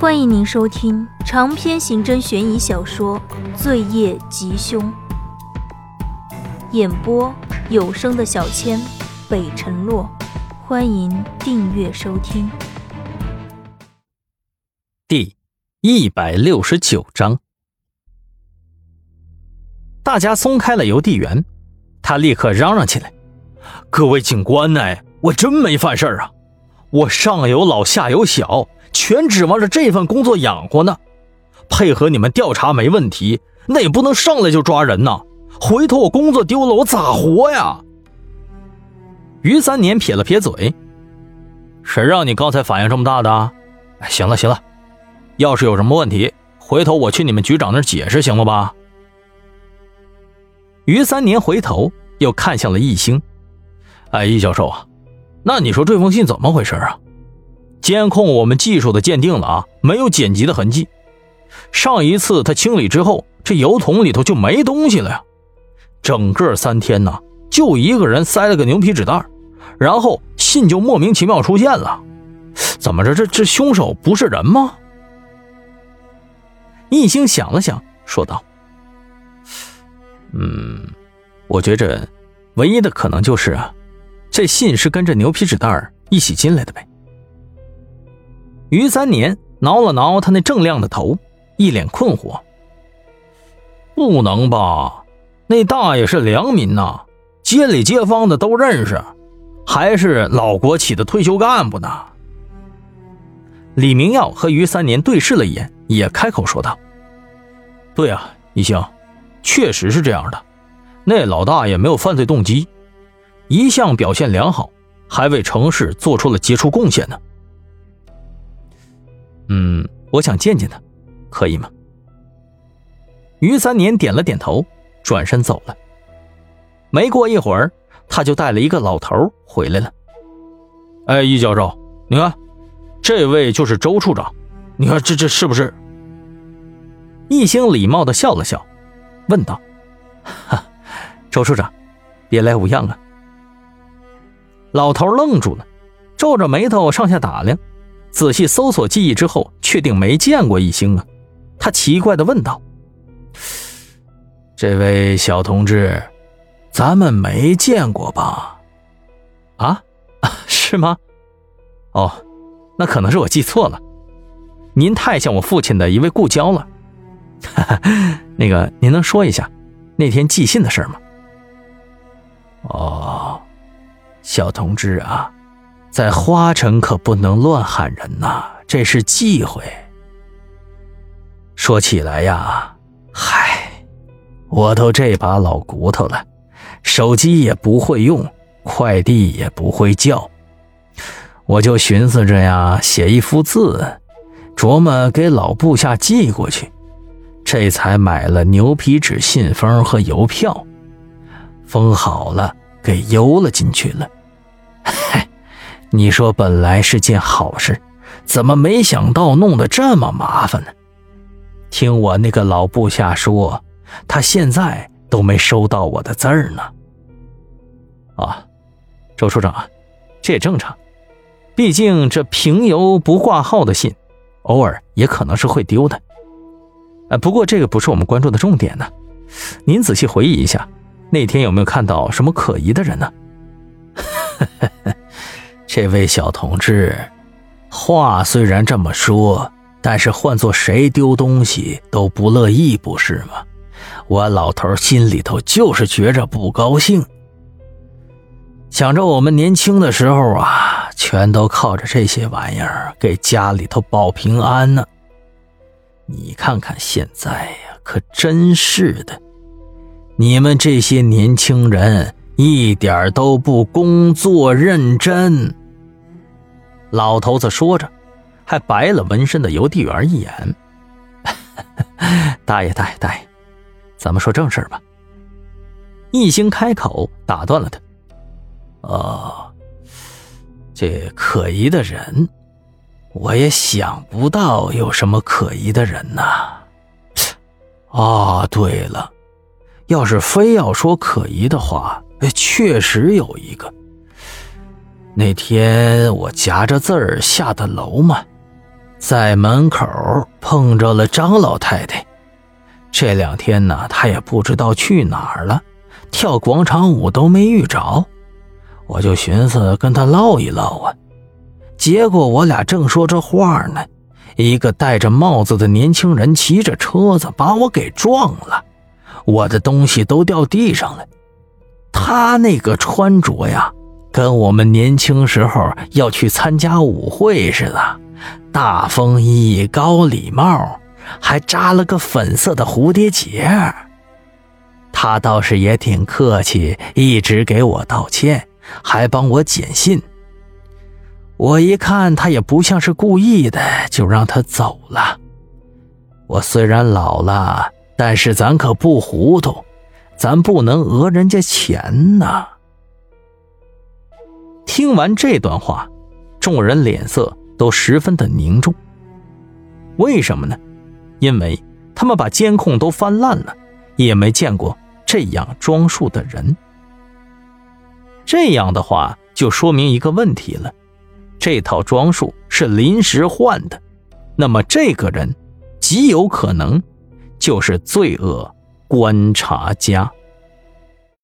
欢迎您收听长篇刑侦悬疑小说《罪业吉凶》，演播有声的小千，北辰洛。欢迎订阅收听。第一百六十九章，大家松开了邮递员，他立刻嚷嚷起来：“各位警官呢？我真没犯事儿啊！我上有老下有小。”全指望着这份工作养活呢，配合你们调查没问题，那也不能上来就抓人呐！回头我工作丢了，我咋活呀？于三年撇了撇嘴：“谁让你刚才反应这么大的？哎，行了行了，要是有什么问题，回头我去你们局长那解释，行了吧？”于三年回头又看向了易星：“哎，易教授啊，那你说这封信怎么回事啊？”监控我们技术的鉴定了啊，没有剪辑的痕迹。上一次他清理之后，这油桶里头就没东西了呀。整个三天呢，就一个人塞了个牛皮纸袋，然后信就莫名其妙出现了。怎么着？这这凶手不是人吗？易星想了想，说道：“嗯，我觉着唯一的可能就是啊，这信是跟着牛皮纸袋一起进来的呗。”于三年挠了挠他那正亮的头，一脸困惑。不能吧？那大爷是良民呐，街里街坊的都认识，还是老国企的退休干部呢。李明耀和于三年对视了一眼，也开口说道：“对啊，一星，确实是这样的。那老大爷没有犯罪动机，一向表现良好，还为城市做出了杰出贡献呢。”嗯，我想见见他，可以吗？于三年点了点头，转身走了。没过一会儿，他就带了一个老头回来了。哎，易教授，你看，这位就是周处长，你看这这是不是？易星礼貌的笑了笑，问道：“哈，周处长，别来无恙啊？”老头愣住了，皱着眉头上下打量。仔细搜索记忆之后，确定没见过一星啊。他奇怪的问道：“这位小同志，咱们没见过吧？”“啊，是吗？哦，那可能是我记错了。您太像我父亲的一位故交了。那个，您能说一下那天寄信的事吗？”“哦，小同志啊。”在花城可不能乱喊人呐，这是忌讳。说起来呀，嗨，我都这把老骨头了，手机也不会用，快递也不会叫，我就寻思着呀，写一幅字，琢磨给老部下寄过去，这才买了牛皮纸信封和邮票，封好了，给邮了进去了。你说本来是件好事，怎么没想到弄得这么麻烦呢？听我那个老部下说，他现在都没收到我的字儿呢。啊，周处长啊，这也正常，毕竟这平邮不挂号的信，偶尔也可能是会丢的。啊，不过这个不是我们关注的重点呢。您仔细回忆一下，那天有没有看到什么可疑的人呢？这位小同志，话虽然这么说，但是换做谁丢东西都不乐意，不是吗？我老头心里头就是觉着不高兴，想着我们年轻的时候啊，全都靠着这些玩意儿给家里头保平安呢。你看看现在呀，可真是的，你们这些年轻人一点都不工作认真。老头子说着，还白了纹身的邮递员一眼。大爷，大爷，大爷，咱们说正事吧。一星开口打断了他。哦，这可疑的人，我也想不到有什么可疑的人呐。啊，对了，要是非要说可疑的话，确实有一个。那天我夹着字儿下的楼嘛，在门口碰着了张老太太。这两天呢，她也不知道去哪儿了，跳广场舞都没遇着。我就寻思跟她唠一唠啊。结果我俩正说着话呢，一个戴着帽子的年轻人骑着车子把我给撞了，我的东西都掉地上了。他那个穿着呀，跟我们年轻时候要去参加舞会似的，大风衣、高礼帽，还扎了个粉色的蝴蝶结。他倒是也挺客气，一直给我道歉，还帮我捡信。我一看他也不像是故意的，就让他走了。我虽然老了，但是咱可不糊涂，咱不能讹人家钱呢。听完这段话，众人脸色都十分的凝重。为什么呢？因为他们把监控都翻烂了，也没见过这样装束的人。这样的话，就说明一个问题了。这套装束是临时换的，那么这个人极有可能就是罪恶观察家。